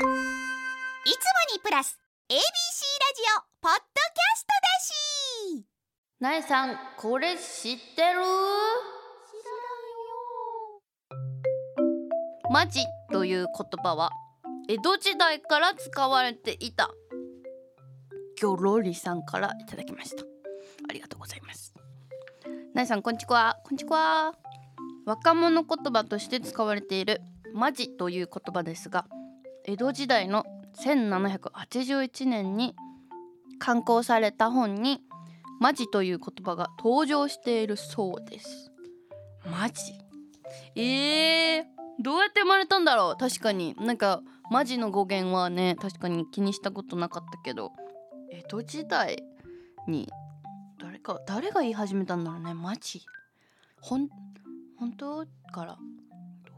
いつもにプラス ABC ラジオポッドキャストだし。なえさんこれ知ってる？マジという言葉は江戸時代から使われていた。ギョロリさんからいただきました。ありがとうございます。なえさんこんちくわ。こんちくわ。若者言葉として使われているマジという言葉ですが江戸時代の1781年に刊行された本にマジという言葉が登場しているそうです。マジえー、どうやって生まれたんだろう？確かに。なんかマジの語源はね確かに気にしたことなかったけど。江戸時代に誰か誰が言い始めたんだろうね？マジほん本当から？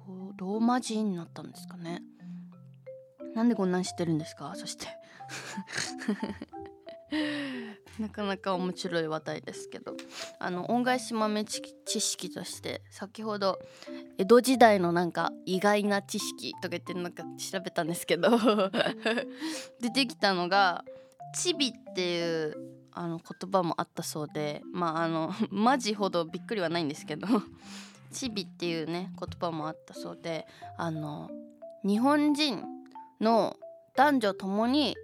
どうどうマジになったんですかね？なんでこんなん知ってるんですか？そして。なかなか面白い話題ですけど。あの恩返し豆知識として先ほど江戸時代のなんか意外な知識とか言ってなんか調べたんですけど。出てきたのが「チビ」っていうあの言葉もあったそうで。まああのマジほどびっくりはないんですけど「チビ」っていうね言葉もあったそうで。あの日本人の男女ともに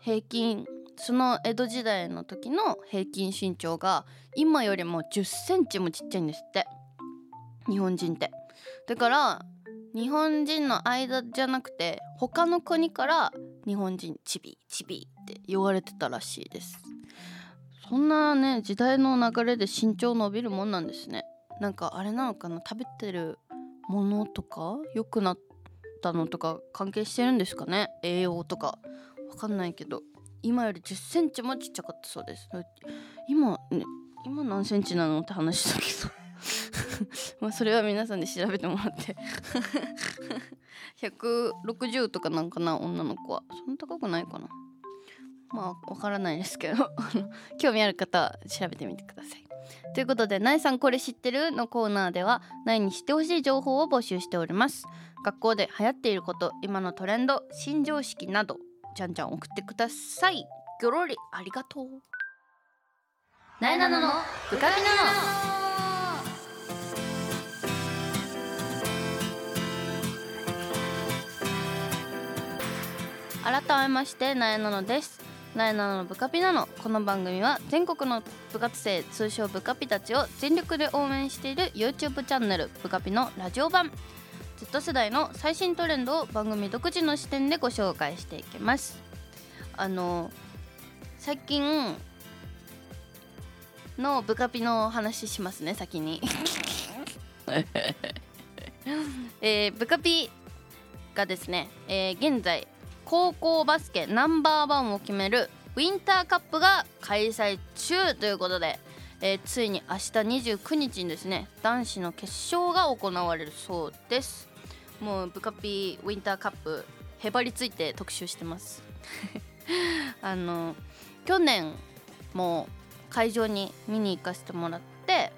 平均その江戸時代の時の平均身長が今よりも1 0センチもちっちゃいんですって。日本人って。だから日本人の間じゃなくて他の国から日本人チビチビって言われてたらしいです。そんなね時代の流れで身長伸びるもんなんですね。なんかあれなのかな？食べてるものとか？良くなったのとか関係してるんですかね？栄養とか。わかんないけど。今より1 0センチもちっちゃかったそうです。今、ね、今何センチなのって話だけど。まあそれは皆さんで調べてもらって。160とかなんかな女の子は。そんな高くないかな。まあわからないですけど。興味ある方は調べてみてください。ということで「なえさんこれ知ってる?」のコーナーではなえに知ってほしい情報を募集しております。学校で流行っていること今のトレンド新常識などじゃんじゃん送ってください。ギョロリありがとう。なえなののブカピナの改めましてなえなのです。なえなののブカピなのこの番組は全国の部活生通称ブカピたちを全力で応援している YouTube チャンネルブカピのラジオ版。Z 世代の最新トレンドを番組独自の視点でご紹介していきます。あの最近のブカピの話しますね先に。えー、ブカピがですね、えー、現在高校バスケナンバーワンを決めるウィンターカップが開催中ということで、えー、ついに明日29日にですね男子の決勝が行われるそうです。もうブカピウィンターカップへばりついて特集してます。あの去年も会場に見に行かせてもらって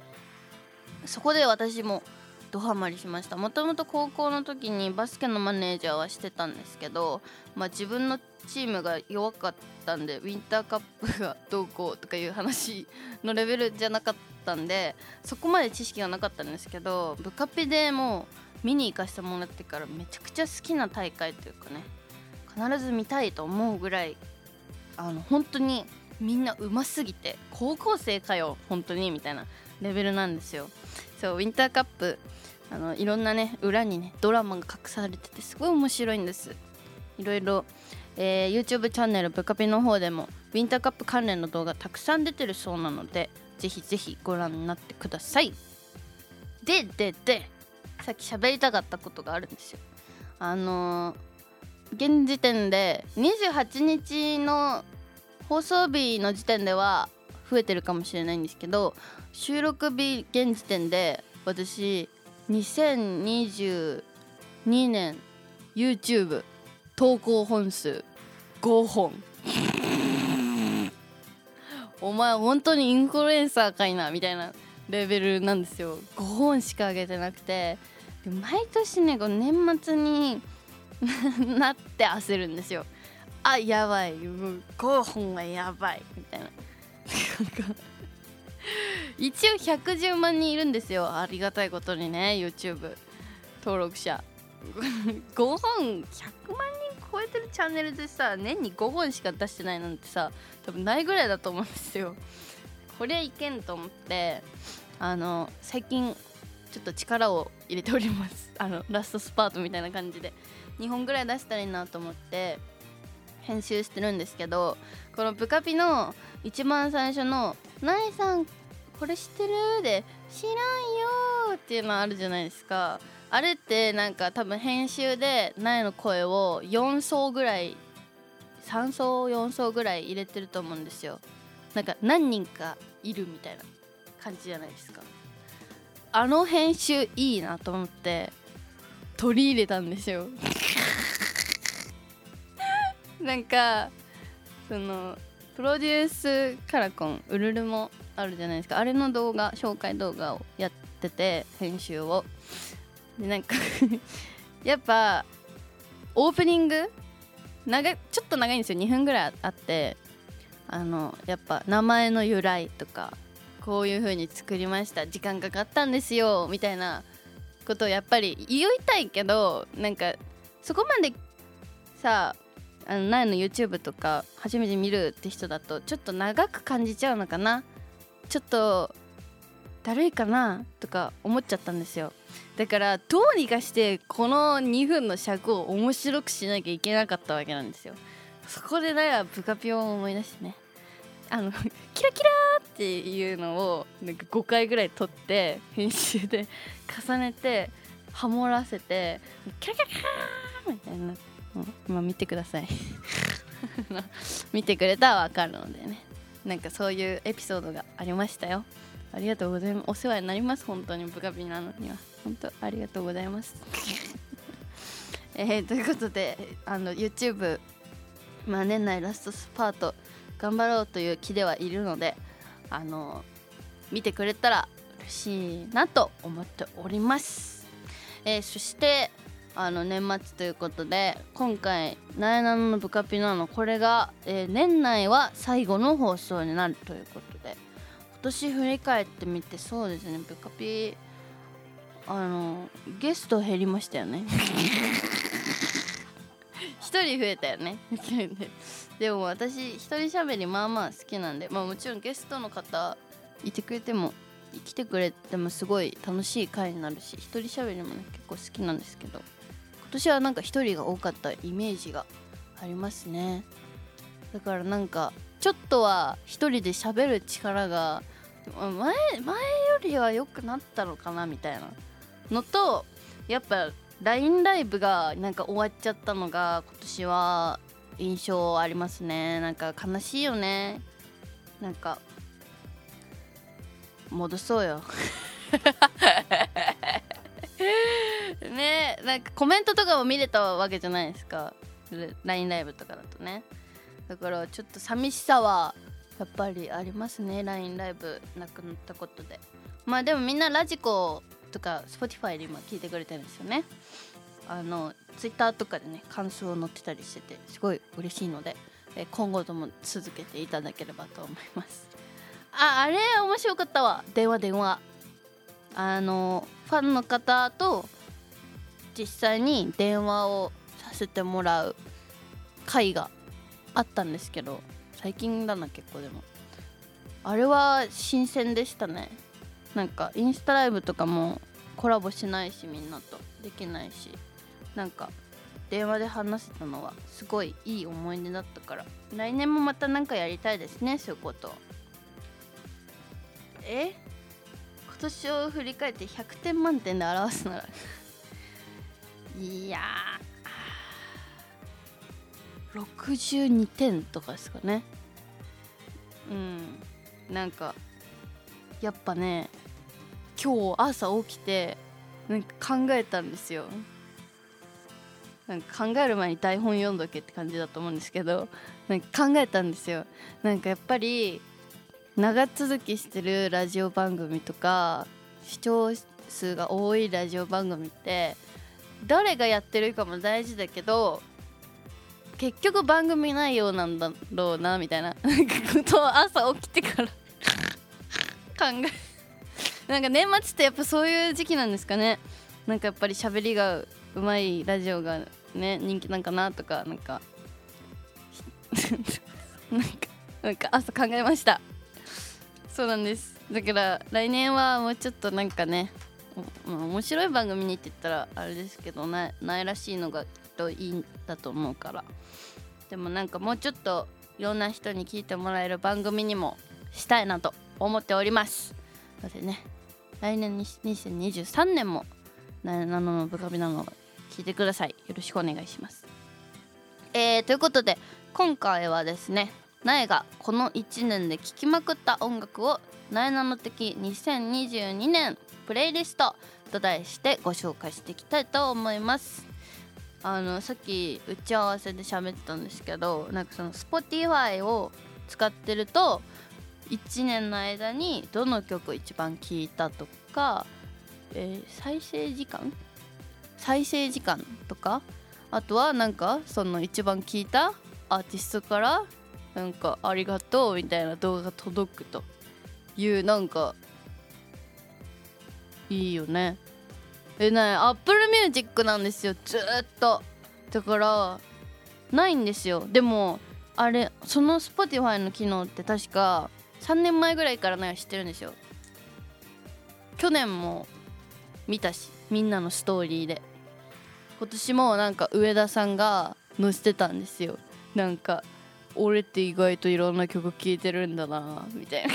そこで私もドハマりしました。もともと高校の時にバスケのマネージャーはしてたんですけど、まあ、自分のチームが弱かったんでウィンターカップがどうこうとかいう話のレベルじゃなかったんでそこまで知識がなかったんですけどブカピでもう見に行かせてもらってからめちゃくちゃ好きな大会というかね必ず見たいと思うぐらいあの本当にみんなうますぎて高校生かよ本当にみたいなレベルなんですよ。そうウィンターカップあのいろんなね裏にねドラマが隠されててすごい面白いんです。いろいろ、えー、YouTube チャンネルブカピの方でもウィンターカップ関連の動画たくさん出てるそうなのでぜひぜひご覧になってください。でででさっき喋りたかったことがあるんですよ。あのー、現時点で28日の放送日の時点では増えてるかもしれないんですけど収録日現時点で私2022年 YouTube 投稿本数5本。お前本当にインフルエンサーかいなみたいなレベルなんですよ。5本しか上げてなくて毎年ねこの年末に なって焦るんですよ。あやばい。もう5本はやばい。みたいな。一応110万人いるんですよ。ありがたいことにね YouTube 登録者。5本100万人超えてるチャンネルでさ年に5本しか出してないなんてさ多分ないぐらいだと思うんですよ。こりゃいけんと思ってあの最近ちょっと力を入れております。あのラストスパートみたいな感じで。2本ぐらい出したらいいなと思って。編集してるんですけどこのブカピの一番最初の「ナイさんこれ知ってる?」で「知らんよ」っていうのあるじゃないですか。あれってなんか多分編集で苗の声を4層ぐらい3層4層ぐらい入れてると思うんですよ。なんか何人かいるみたいな感じじゃないですか。あの編集いいなと思って取り入れたんですよ。なんかそのプロデュースカラコンウルルもあるじゃないですか。あれの動画紹介動画をやってて編集を。でなんか やっぱオープニング長ちょっと長いんですよ。2分ぐらいあってあのやっぱ名前の由来とかこういう風に作りました。時間かかったんですよみたいなことをやっぱり言いたいけどなんかそこまでさの苗の YouTube とか初めて見るって人だとちょっと長く感じちゃうのかな？ちょっとだるいかなとか思っちゃったんですよ。だからどうにかしてこの2分の尺を面白くしなきゃいけなかったわけなんですよ。そこで苗はブカピオを思い出してね。あの キラキラっていうのをなんか5回ぐらい撮って編集で重ねてハモらせてキラキラキラーみたいな今見てください。見てくれたらわかるのでね。なんかそういうエピソードがありましたよ。ありがとうございます。お世話になります本当にブカピなのには。本当ありがとうございます。えー、ということであの YouTube まあ年内ラストスパート頑張ろうという気ではいるのであの見てくれたら嬉しいなと思っております、えーそしてあの年末ということで今回「なえなののブカピなの」これが、えー年内は最後の放送になるということで今年振り返ってみてそうですね。ブカピあのゲスト減りましたよね。一人増えたよね。でも私一人喋りまあまあ好きなんでまあもちろんゲストの方いてくれても来てくれてもすごい楽しい回になるし一人喋りもね結構好きなんですけど。年はなんか一人が多かったイメージがありますね。だからなんかちょっとは一人で喋る力が前前よりは良くなったのかなみたいなのとやっぱ LINE ライブがなんか終わっちゃったのが今年は印象ありますね。なんか悲しいよね。なんか戻そうよ。ねなんかコメントとかも見れたわけじゃないですか。LINE ライブとかだとね。だからちょっと寂しさはやっぱりありますね。LINE ライブなくなったことで。まあでもみんなラジコとか Spotify で今聞いてくれてるんですよね。あの Twitter とかでね感想を載ってたりしててすごい嬉しいので、え今後とも続けていただければと思います。ああれ面白かったわ。電話電話。あのファンの方と実際に電話をさせてもらう回があったんですけど最近だな結構でも。あれは新鮮でしたね。なんかインスタライブとかもコラボしないしみんなとできないし。なんか電話で話せたのはすごいいい思い出だったから。来年もまた何かやりたいですねそういうこと。え？今年を振り返って100点満点で表すなら。いやー。62点とかですかね。うん。なんかやっぱね今日朝起きてなんか考えたんですよ。なんか考える前に台本読んどけって感じだと思うんですけどなんか考えたんですよ。なんかやっぱり長続きしてるラジオ番組とか視聴数が多いラジオ番組って誰がやってるかも大事だけど結局番組内容なんだろうなみたいな。ことを朝起きてから 考えなんか年末ってやっぱそういう時期なんですかね。なんかやっぱり喋りがうまいラジオがね人気なんかなとかなんか。なんかなんか朝考えました。そうなんです。だから来年はもうちょっとなんかね面白い番組にって言ったらあれですけどなないらしいのがきっといいんだと思うから。でもなんかもうちょっといろんな人に聞いてもらえる番組にもしたいなと思っております。のでね来年2023年も「ななののブカビなの」聞いてください。よろしくお願いします。えー、ということで今回はですねなえがこの1年で聴きまくった音楽を「なえなの的2022年プレイリスト」と題してご紹介していきたいと思います。あのさっき打ち合わせで喋ってたんですけどなんかその Spotify を使ってると1年の間にどの曲一番聴いたとか、えー再生時間？再生時間とか？あとはなんかその一番聴いたアーティストからなんかありがとうみたいな動画が届くというなんかいいよね。えない Apple Music なんですよ。ずっと。だからないんですよ。でもあれその Spotify の機能って確か3年前ぐらいからなんか知ってるんですよ。去年も見たしみんなのストーリーで。今年もなんか上田さんが載せてたんですよ。なんか俺って意外といろんな曲聴いてるんだなみたいな。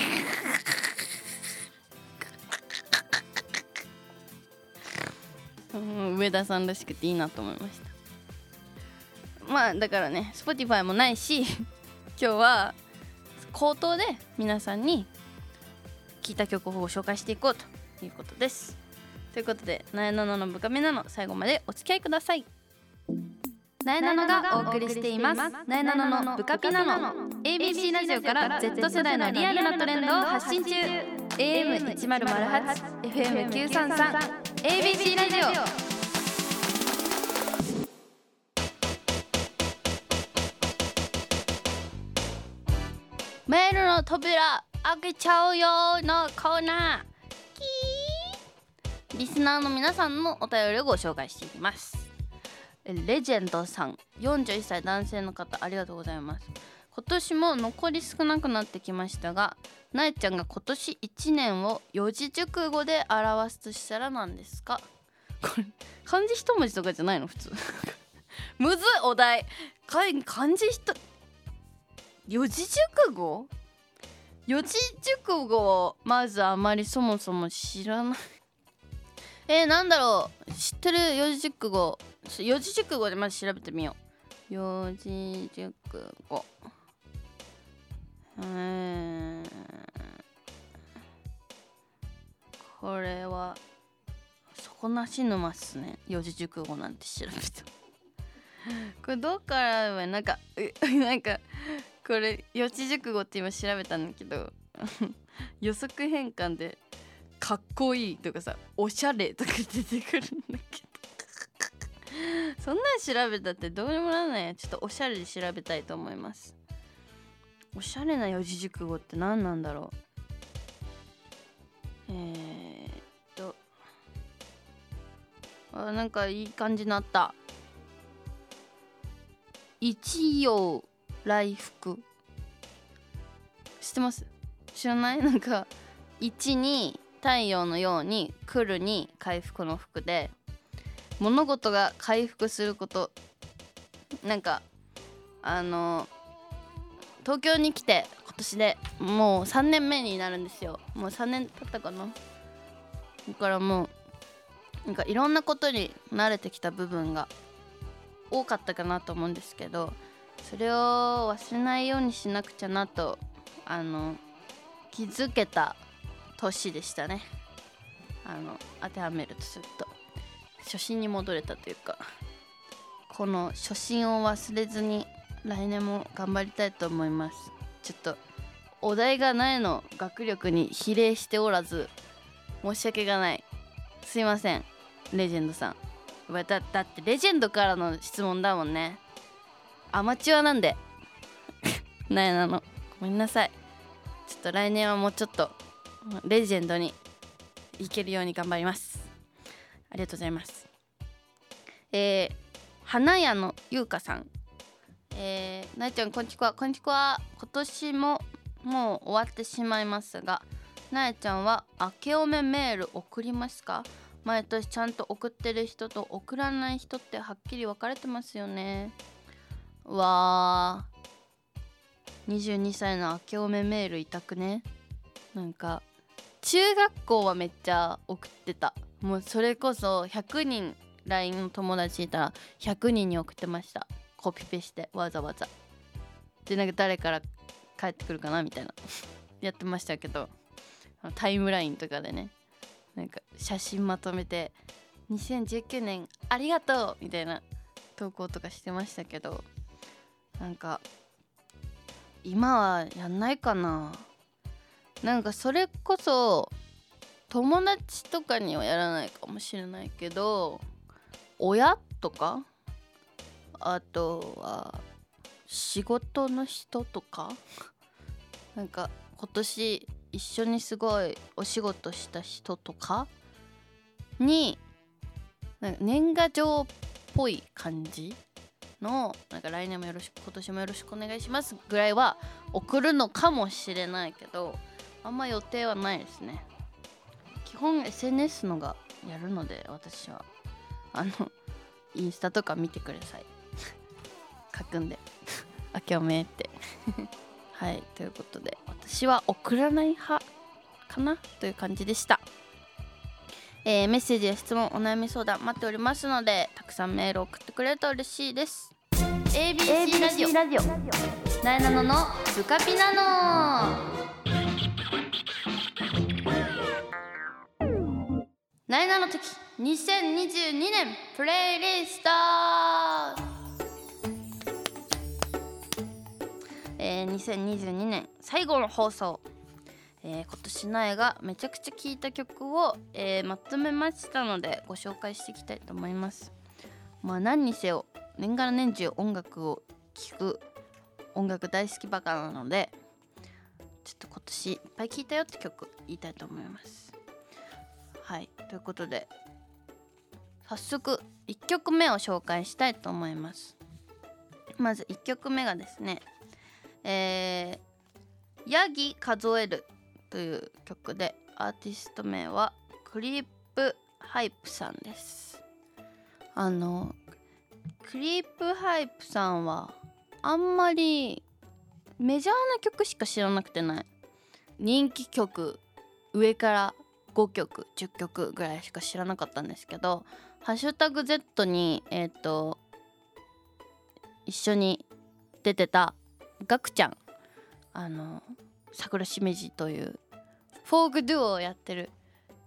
上田さんらしくていいなと思いました。まあだからね Spotify もないし 今日は口頭で皆さんに聴いた曲をご紹介していこうということです。ということで「なえなののブカメなの」最後までお付き合いください。なえなのがお送りしています。なえなののブカピなの ABC ラジオから Z 世代のリアルなトレンドを発信中。AM1008 FM933 ABC ラジオメールの扉開けちゃうよのコーナー。キリスナーの皆さんのお便りをご紹介していきます。レジェンドさん。41歳男性の方ありがとうございます。今年も残り少なくなってきましたがなえちゃんが今年1年を四字熟語で表すとしたら何ですか？これ漢字一文字とかじゃないの？普通。むずいお題。漢字一四字熟語？四字熟語をまずあまりそもそも知らない。えー、なんだろう。知ってる？四字熟語。四字熟語でまず調べてみよう。四字熟語。うん。これは底なし沼っすね。四字熟語なんて調べた。これどうからはなんか なんかこれ四字熟語って今調べたんだけど 予測変換で「かっこいい」とかさ「おしゃれ」とか出てくるんだけど。そんなん調べたってどうにもならないや。ちょっとおしゃれで調べたいと思います。おしゃれな四字熟語って何なんだろう？えー、っと。あなんかいい感じになった。一葉来福。知ってます？知らない？なんか1に太陽のように来るに回復の服で物事が回復すること。なんかあの東京に来て今年でもう3年目になるんですよ。もう3年経ったかな。だからもうなんかいろんなことに慣れてきた部分が多かったかなと思うんですけどそれを忘れないようにしなくちゃなとあの気づけた年でしたね。あの当てはめるとすると。初心に戻れたというかこの初心を忘れずに来年も頑張りたいと思います。ちょっとお題がないの学力に比例しておらず申し訳がない。すいません。レジェンドさん。だだってレジェンドからの質問だもんね。アマチュアなんで。なえなの。ごめんなさい。ちょっと来年はもうちょっとレジェンドにいけるように頑張ります。ありがとうございます。えー、花屋のゆうかさん。えー、なえちゃんこんちくわこんちくわ今年ももう終わってしまいますがなえちゃんは明けおめメール送りますか？毎年ちゃんと送ってる人と送らない人ってはっきり分かれてますよね。わー。22歳の明けおめメール痛くね。なんか中学校はめっちゃ送ってた。もうそれこそ100人 LINE の友達いたら100人に送ってました。コピペしてわざわざ。でなんか誰から帰ってくるかなみたいな。やってましたけどタイムラインとかでね。なんか写真まとめて2019年ありがとうみたいな投稿とかしてましたけどなんか今はやんないかな。なんかそれこそ友達とかにはやらないかもしれないけど親とかあとは仕事の人とか？なんか今年一緒にすごいお仕事した人とか？になんか年賀状っぽい感じのなんか来年もよろしく今年もよろしくお願いしますぐらいは送るのかもしれないけどあんま予定はないですね。基本 SNS のがやるので私は。あのインスタとか見てください。書くんで。あ今日めって。はいということで私は送らない派かなという感じでした。えー、メッセージや質問お悩み相談待っておりますのでたくさんメール送ってくれると嬉しいです。ABC ラジオ。ラジオ。なえなののブカピナノ。なえなの時2022年プレイリストえー、2022年最後の放送、えー、今年なえがめちゃくちゃ聴いた曲を、えー、まとめましたのでご紹介していきたいと思います。まあ何にせよ年がら年中音楽を聴く音楽大好きバカなのでちょっと今年いっぱい聴いたよって曲言いたいと思います。はいということで早速1曲目を紹介したいと思います。まず1曲目がですねえー、ヤギ数えるという曲でアーティスト名はクリープハイプさんです。あのクリープハイプさんはあんまりメジャーな曲しか知らなくてない。人気曲上から5曲10曲ぐらいしか知らなかったんですけど「ハッシュタグ #Z」にえっ、ー、と一緒に出てたガクちゃん。あの桜しめじというフォークデュオをやってる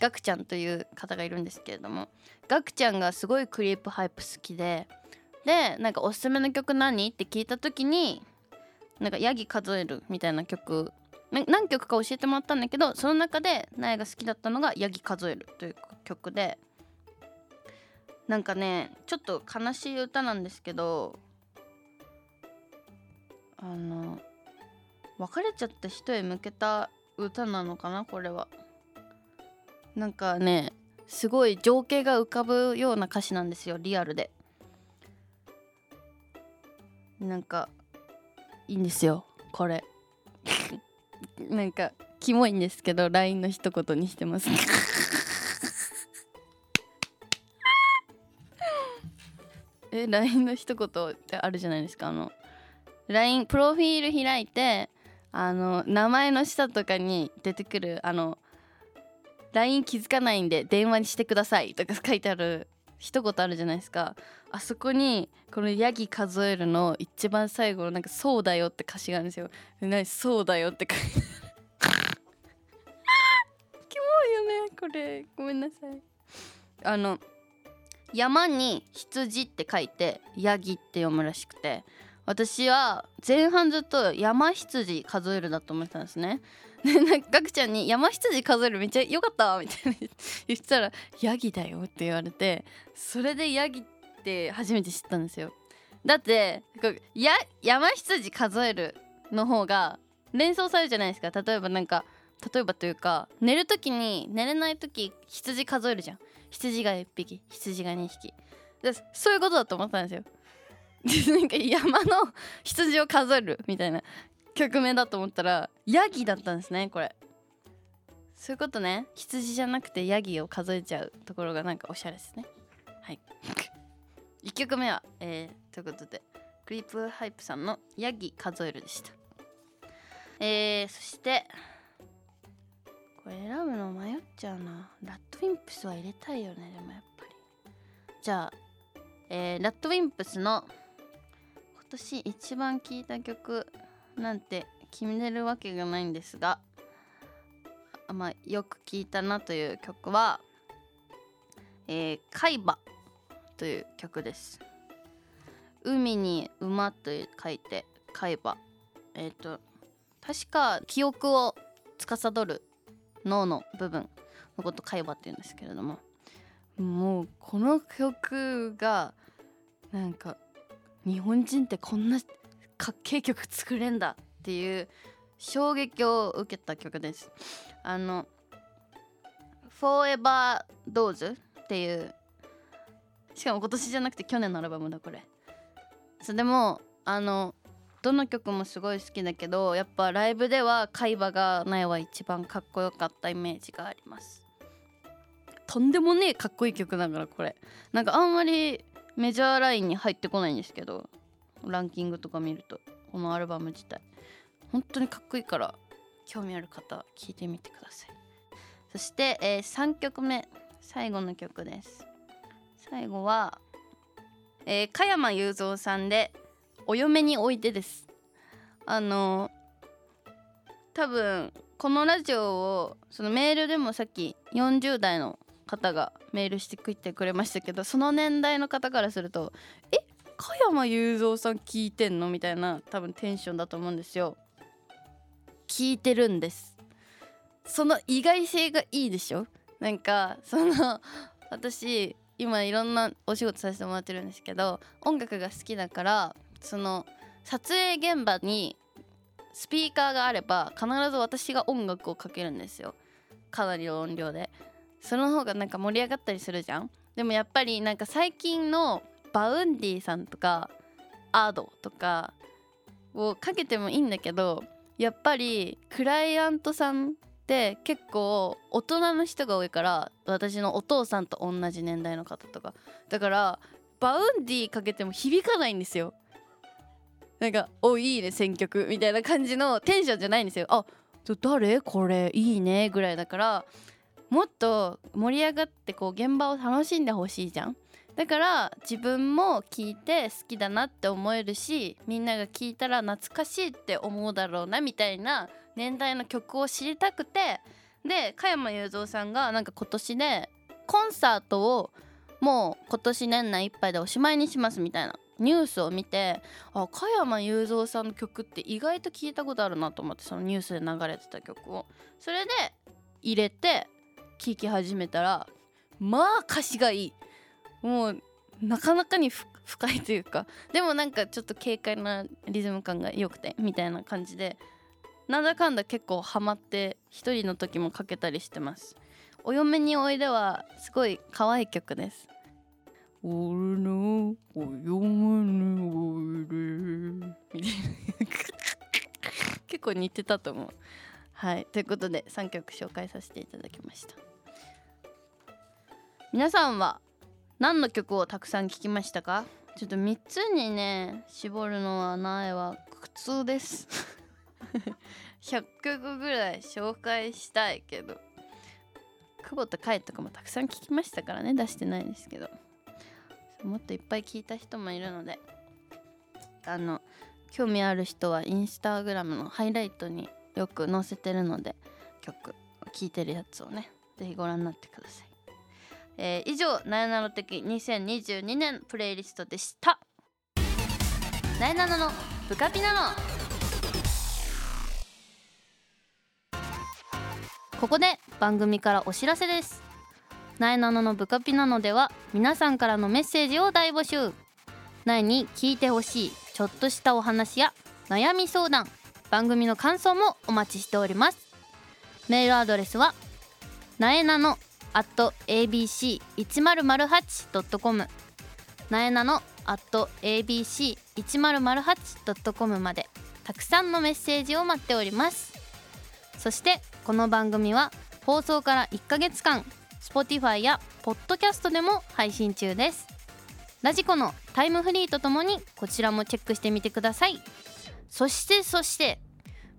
ガクちゃんという方がいるんですけれどもガクちゃんがすごいクリープハイプ好きででなんかおすすめの曲何って聞いた時になんかヤギ数えるみたいな曲何曲か教えてもらったんだけどその中でナエが好きだったのが「ヤギ数える」という曲でなんかねちょっと悲しい歌なんですけどあの別れちゃった人へ向けた歌なのかなこれは。なんかねすごい情景が浮かぶような歌詞なんですよリアルで。なんかいいんですよこれ。なんかキモいんですけど LINE の一言にしてます。え LINE の一言ってあるじゃないですかあの LINE プロフィール開いてあの名前の下とかに出てくるあの LINE 気づかないんで電話にしてくださいとか 書いてある一言あるじゃないですか。あそこにこのヤギ数えるの一番最後のなんかそうだよって歌詞があるんですよ。何？そうだよって書いてある。キモいよねこれ。ごめんなさい。あの山に羊って書いてヤギって読むらしくて。私は前半ずっと山羊数えるだと思ってたんですね。でなんかガクちゃんに「山羊数えるめっちゃ良かった」みたいな 言ったら「ヤギだよ」って言われてそれでヤギって初めて知ったんですよ。だってや山羊数えるの方が連想されるじゃないですか。例えばなんか例えばというか寝る時に寝れない時羊数えるじゃん。羊が1匹羊が2匹。そういうことだと思ったんですよ。なんか山の羊を数えるみたいな曲名だと思ったらヤギだったんですねこれ。そういうことね。羊じゃなくてヤギを数えちゃうところがなんかおしゃれですね。はい。1曲目は、えー、ということでクリープハイプさんのヤギ数えるでした。えー、そしてこれ選ぶの迷っちゃうな。ラッドウィンプスは入れたいよねでもやっぱり。じゃあ、えー、ラッドウィンプスの年一番聴いた曲なんて決めるわけがないんですがまあよく聴いたなという曲は「えー、海馬」という曲です。海に馬と書いて海馬えっ、ー、と確か記憶を司る脳の部分のこと海馬って言うんですけれども。もうこの曲がなんか日本人ってこんなかっけえ曲作れんだっていう衝撃を受けた曲です。あの「Forever Dose」っていうしかも今年じゃなくて去年のアルバムだこれ。それでもあのどの曲もすごい好きだけどやっぱライブでは海馬がないは一番かっこよかったイメージがあります。とんでもねえかっこいい曲だからこれ。なんかあんまりメジャーラインに入ってこないんですけどランキングとか見るとこのアルバム自体。本当にかっこいいから興味ある方聞いてみてください。そして、えー、3曲目。最後の曲です。最後は、えー、加山雄三さんで「お嫁においで」です。あの多分このラジオをそのメールでもさっき40代の方がメールしてくってくれましたけどその年代の方からすると「え加山雄三さん聞いてんの?」みたいな多分テンションだと思うんですよ。聞いてるんですその意外性がいいでしょ？なんかその私今いろんなお仕事させてもらってるんですけど音楽が好きだからその撮影現場にスピーカーがあれば必ず私が音楽をかけるんですよかなりの音量でその方がなんか盛り上がったりするじゃん？でもやっぱりなんか最近の Vaundy さんとか Ado とかをかけてもいいんだけどやっぱりクライアントさんって結構大人の人が多いから私のお父さんと同じ年代の方とか。だから Vaundy かけても響かないんですよ。なんか「おいいね選曲」みたいな感じのテンションじゃないんですよ。あ誰？これいいねぐらいだから。もっと盛り上がってこう現場を楽しんでほしいじゃん。だから自分も聞いて好きだなって思えるしみんなが聞いたら懐かしいって思うだろうなみたいな年代の曲を知りたくて。で加山雄三さんがなんか今年でコンサートをもう今年年内いっぱいでおしまいにしますみたいな。ニュースを見てあ加山雄三さんの曲って意外と聞いたことあるなと思ってそのニュースで流れてた曲を。それで入れて聴き始めたらまあ歌詞がいい。もうなかなかに 深いというかでもなんかちょっと軽快なリズム感が良くてみたいな感じでなんだかんだ結構ハマって一人の時もかけたりしてます。お嫁においではすごい可愛い曲です。俺のお嫁においで。結構似てたと思う。はい。ということで3曲紹介させていただきました。皆さんは何の曲をたくさん聴きましたか？ちょっと3つにね絞るのはないわ苦痛です。100曲ぐらい紹介したいけど久保田海とかもたくさん聞きましたからね出してないですけど。もっといっぱい聞いた人もいるのであの興味ある人はインスタグラムのハイライトによく載せてるので曲聴いてるやつをね是非ご覧になってください。えー、以上「なえなの的2022年プレイリスト」でした。なえなののブカピナのここで番組からお知らせです。なえなののブカピなのでは皆さんからのメッセージを大募集。なえに聞いてほしいちょっとしたお話や悩み相談。番組の感想もお待ちしております。メールアドレスはなえなの at abc1008.com なえなの at abc1008.com までたくさんのメッセージを待っております。そしてこの番組は放送から1ヶ月間 Spotify や Podcast でも配信中です。ラジコのタイムフリーとともにこちらもチェックしてみてください。そしてそして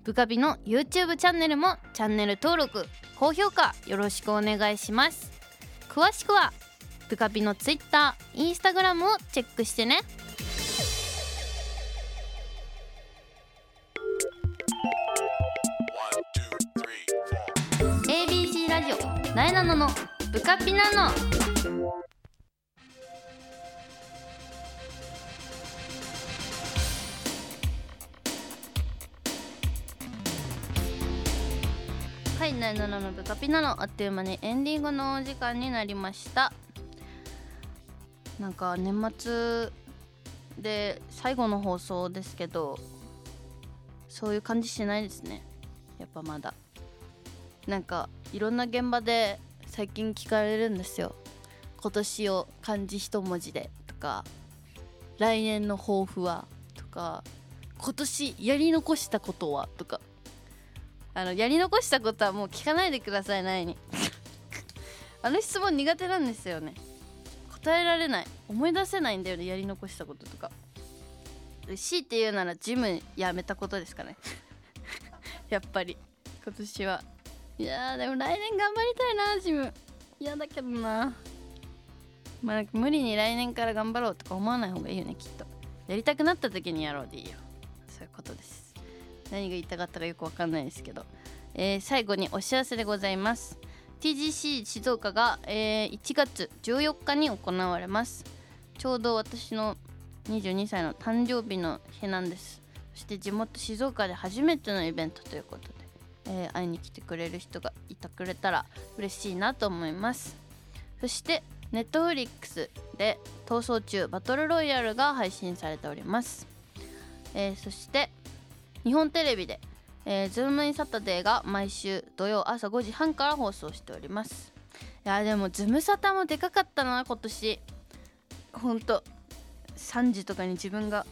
ブカビの YouTube チャンネルもチャンネル登録高評価よろしくお願いします。詳しくはブカビの Twitter、Instagram をチェックしてね。ABC ラジオなえなののブカピナノはいなえなのブカピナノあっという間にエンディングのお時間になりました。なんか年末で最後の放送ですけどそういう感じしないですね。やっぱまだ。なんかいろんな現場で最近聞かれるんですよ。今年を漢字一文字でとか来年の抱負はとか今年やり残したことはとか。あのやり残したことはもう聞かないでくださいないに。あの質問苦手なんですよね。答えられない。思い出せないんだよねやり残したこととか。強いて言うならジムやめたことですかね。やっぱり。今年は。いやでも来年頑張りたいなジム。嫌だけどな。まあ無理に来年から頑張ろうとか思わない方がいいよねきっと。やりたくなった時にやろうでいいよ。そういうことです。何が言いたかったかよくわかんないですけど、えー最後にお知らせでございます。TGC 静岡が、えー1月14日に行われます。ちょうど私の22歳の誕生日の日なんです。そして地元静岡で初めてのイベントということで、えー会いに来てくれる人がいてくれたら嬉しいなと思います。そしてネットフリックスで「逃走中バトルロイヤル」が配信されております、えーそして日本テレビで「えー、ズームインサタデー」が毎週土曜朝5時半から放送しております。いやでもズムサタもでかかったな今年。ほんと3時とかに自分が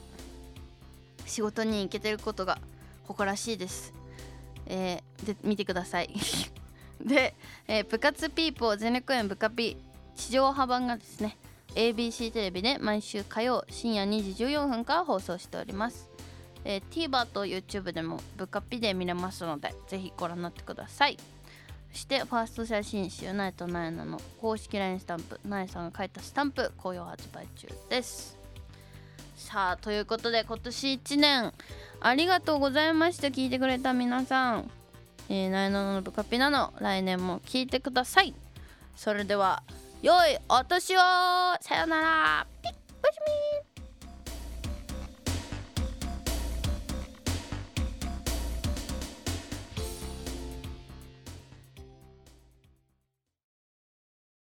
仕事に行けてることが誇らしいです。えーで見てください。で、えー部活ピーポー全力園部下ピー地上波版がですね ABC テレビで毎週火曜深夜2時14分から放送しております、えー TVer と YouTube でも部下ピで見れますのでぜひご覧になってください。そしてファースト写真集「ナイトナイナ」の公式 LINE スタンプナイさんが書いたスタンプ好評発売中です。さあということで今年1年ありがとうございました。聞いてくれた皆さん。えー、ナイナのブカピナの。来年も聞いてください。それでは良いお年を。さよなら。ピッおやすみ